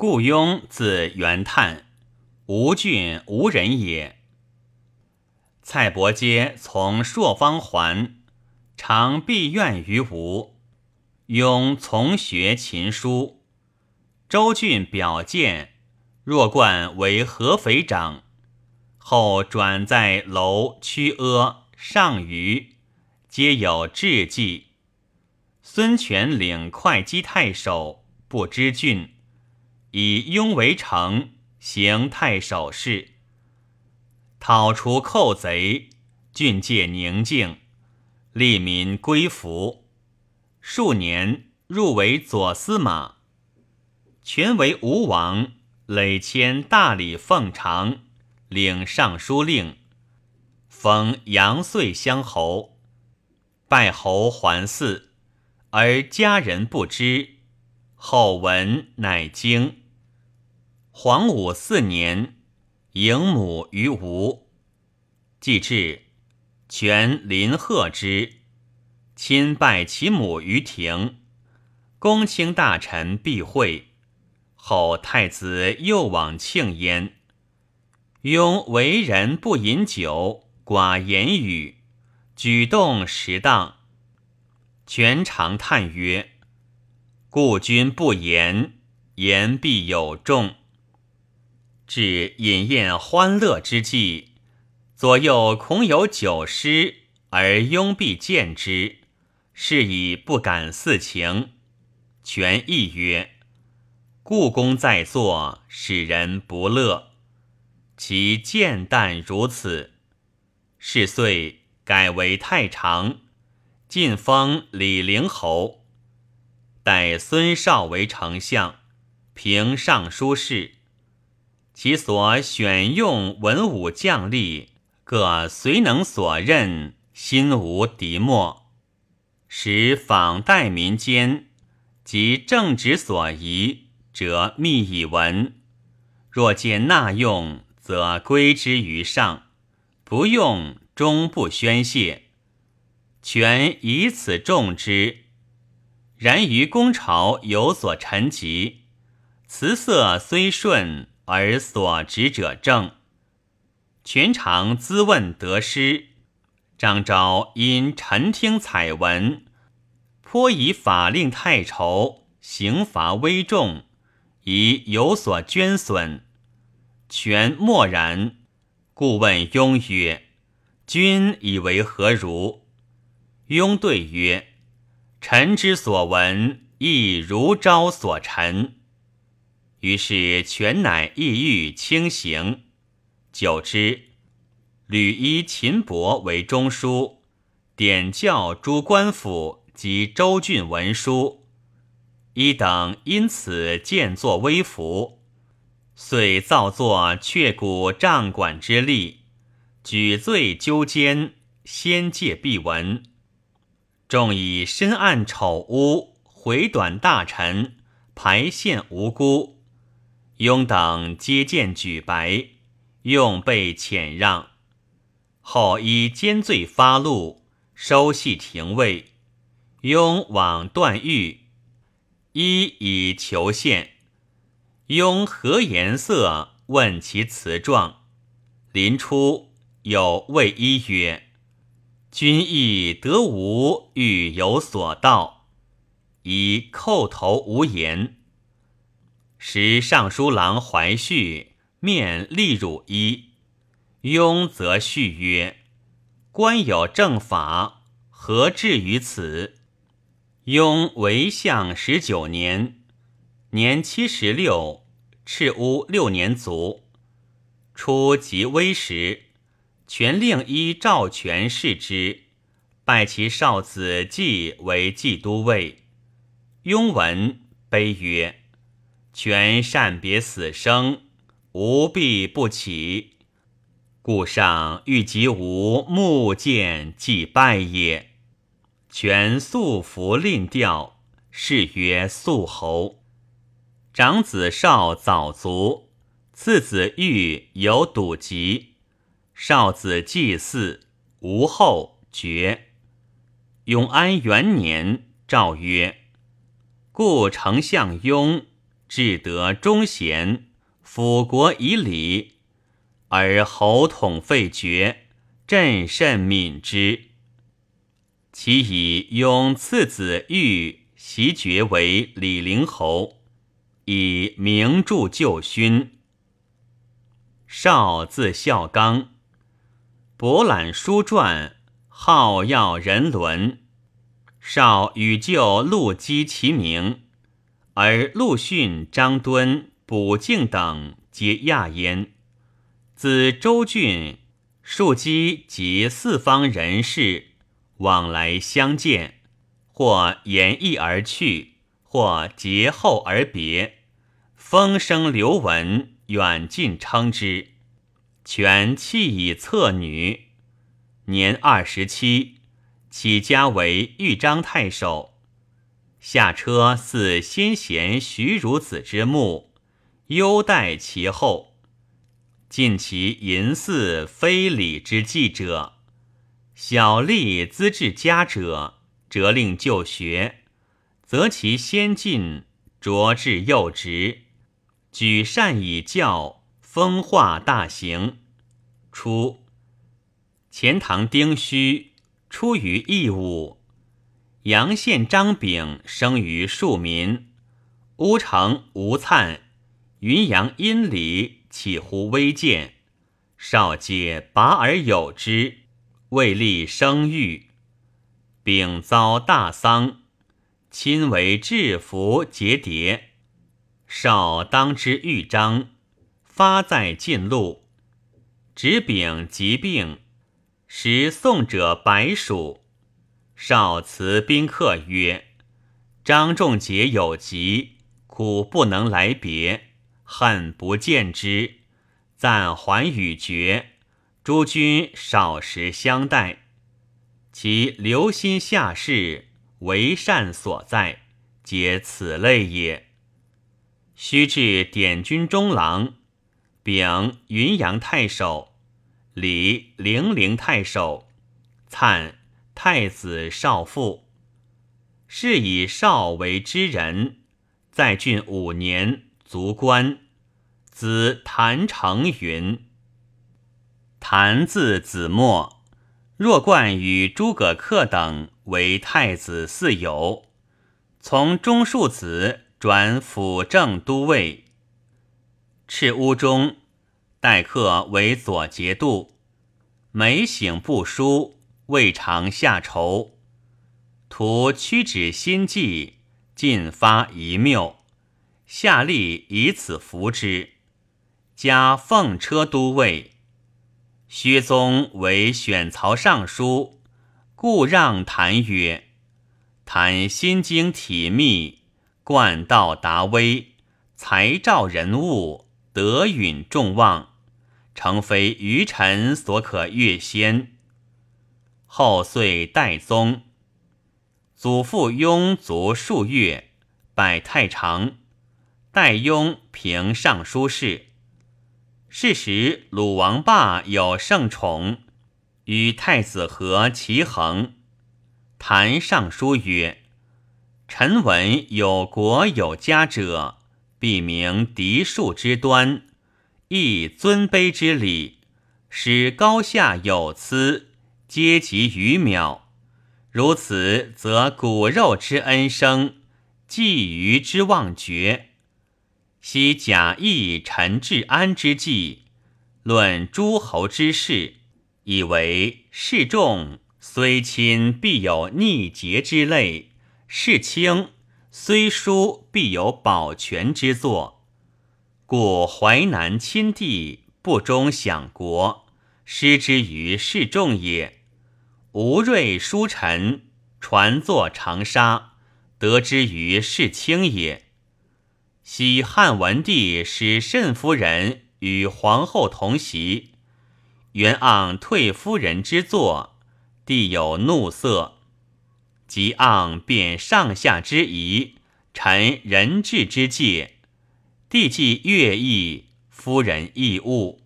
故雍字元叹，吴郡吴人也。蔡伯喈从朔方还，常闭院于吴。雍从学琴书。周郡表见，若冠为合肥长，后转在楼曲阿、上虞，皆有志绩。孙权领会稽太守，不知郡。以雍为城，行太守事，讨除寇贼，郡界宁静，利民归服。数年，入为左司马。权为吴王，累迁大理奉常，领尚书令，封杨遂乡侯，拜侯还嗣，而家人不知。后闻，乃惊。黄武四年，迎母于吴。既至，权临贺之，亲拜其母于庭。公卿大臣必会。后太子又往庆焉。雍为人不饮酒，寡言语，举动适当。权常叹曰。故君不言，言必有重。至饮宴欢乐之际，左右恐有酒失，而拥必见之，是以不敢肆情。权亦曰：“故宫在座，使人不乐。其见淡如此。”是岁改为太常，晋封李陵侯。待孙绍为丞相，平尚书事，其所选用文武将吏，各随能所任，心无敌莫。使访代民间，及正直所宜，则密以闻；若见纳用，则归之于上；不用，终不宣泄。权以此重之。然于公朝有所陈疾，辞色虽顺，而所执者正。全常咨问得失，张昭因陈听采闻，颇以法令太稠，刑罚微重，以有所捐损。权默然，故问雍曰：“君以为何如？”雍对曰。臣之所闻，亦如昭所陈。于是全乃意欲轻行。久之，吕依秦伯为中书，点教诸官府及州郡文书。一等因此渐作微服，遂造作却骨杖管之例，举罪纠监，先戒必闻。众以深暗丑污，毁短大臣，排陷无辜。雍等皆见举白，用被遣让。后依奸罪发怒，收系廷尉。雍往断狱，一以求献。雍何颜色？问其辞状。临出，有谓一曰。君亦得无欲有所道，以叩头无言。时尚书郎怀旭面立汝衣，雍则续曰：“官有正法，何至于此？”雍为相十九年，年七十六，赤乌六年卒。初即危时。权令依赵权视之，拜其少子季为冀都尉。雍闻，悲曰：“权善别死生，吾必不起。故上欲及吾目见即拜也。”权素服令调，是曰素侯。长子少早卒，次子玉有笃疾。少子祭祀，无后绝。永安元年，诏曰：“故丞相雍至得忠贤，辅国以礼，而侯统废绝，朕甚悯之。其以拥次子玉袭爵为李陵侯，以名著旧勋。少字孝刚，博览书传，好要人伦。少与舅陆基齐名，而陆逊、张敦、卜敬等皆亚焉。自周郡，庶几及四方人士。往来相见，或言意而去，或节后而别，风声流闻，远近称之。权弃以侧女，年二十七，起家为豫章太守。下车似先贤徐孺子之墓，优待其后，尽其淫祀非礼之祭者。小吏资治家者，责令就学，择其先进，擢至幼职，举善以教，风化大行。初，钱塘丁戌，出于义务。阳县张炳生于庶民，乌城吴灿，云阳阴里起乎微贱，少皆拔而有之。未立生育，丙遭大丧，亲为制服节牒，少当之豫章，发在晋路。执丙疾病，时送者百属。少辞宾客曰：“张仲杰有疾，苦不能来别，恨不见之，暂还与绝。”诸君少时相待，其留心下士，为善所在，皆此类也。须至典军中郎，丙云阳太守，李零陵太守，粲太子少傅。是以少为知人，在郡五年，卒官。子谭成云。谭字子墨，若冠与诸葛恪等为太子嗣友，从中庶子转辅政都尉。赤乌中，待客为左节度，每省不书，未尝下愁。图屈指心计，尽发一谬，下吏以此服之，加奉车都尉。薛宗为选曹尚书，故让谭曰：“谭心经体密，贯道达微，才照人物，德允众望，诚非愚臣所可越先。”后遂代宗，祖父庸卒数月，拜太常，代雍平尚书事。是时，鲁王霸有圣宠，与太子和齐衡。谈尚书曰：“臣闻有国有家者，必明嫡庶之端，亦尊卑之礼，使高下有疵，皆及于渺。如此，则骨肉之恩生，寄余之望绝。”昔贾谊陈治安之际，论诸侯之事，以为事重虽亲必有逆节之类，事轻虽疏必有保全之作。故淮南亲帝不忠享国，失之于事重也；吴瑞书臣传作长沙，得之于世卿也。昔汉文帝使慎夫人与皇后同席，原盎退夫人之坐，帝有怒色，即盎便上下之仪，臣人质之戒，帝既悦意，夫人亦恶。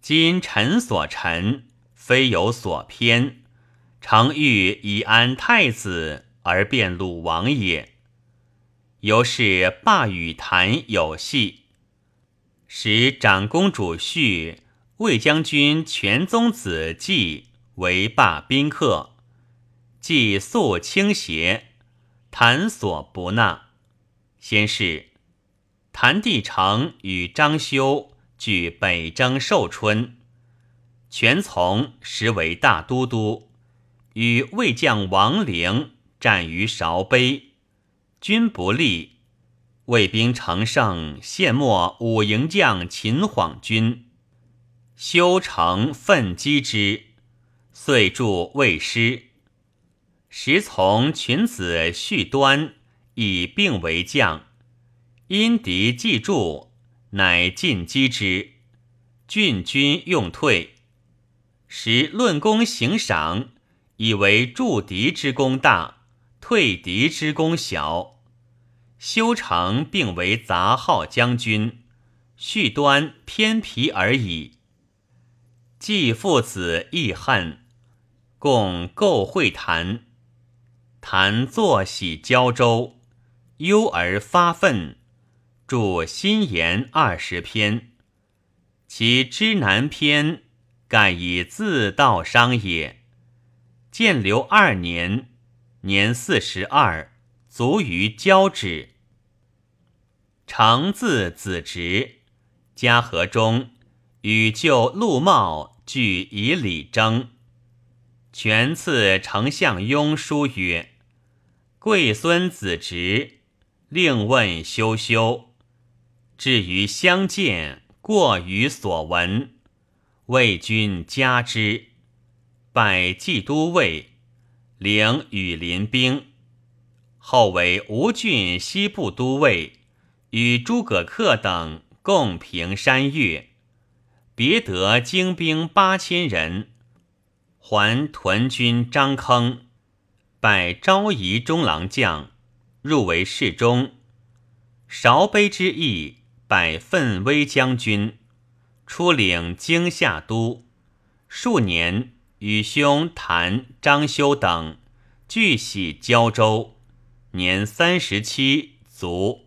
今臣所陈，非有所偏，常欲以安太子而变鲁王也。由是罢与谭有隙，使长公主婿魏将军全宗子季为罢宾客，季素倾斜，谭所不纳。先是，谭帝成与张修据北征寿春，全从实为大都督，与魏将王陵战于韶碑，军不利，魏兵乘胜，陷没五营将秦晃军，修成奋击之，遂助魏师。时从群子续端。以并为将，因敌既助，乃进击之。郡军用退，时论功行赏，以为助敌之功大，退敌之功小。修成并为杂号将军，续端偏皮而已。继父子亦恨，共构会谈，谈坐喜交州。忧而发愤，著新言二十篇。其知难篇，盖以自道商也。建刘二年，年四十二，卒于交趾。承字子直，嘉和中，与舅陆茂俱以礼征。权赐丞相雍书曰：“贵孙子直。”另问修修，至于相见，过于所闻，魏军加之，拜冀都尉，领羽林兵，后为吴郡西部都尉，与诸葛恪等共平山岳，别得精兵八千人，还屯军张坑，拜昭仪中郎将。入为侍中，韶卑之役，拜奋威将军，出领京夏都。数年，与兄谭、张修等俱徙胶州，年三十七卒。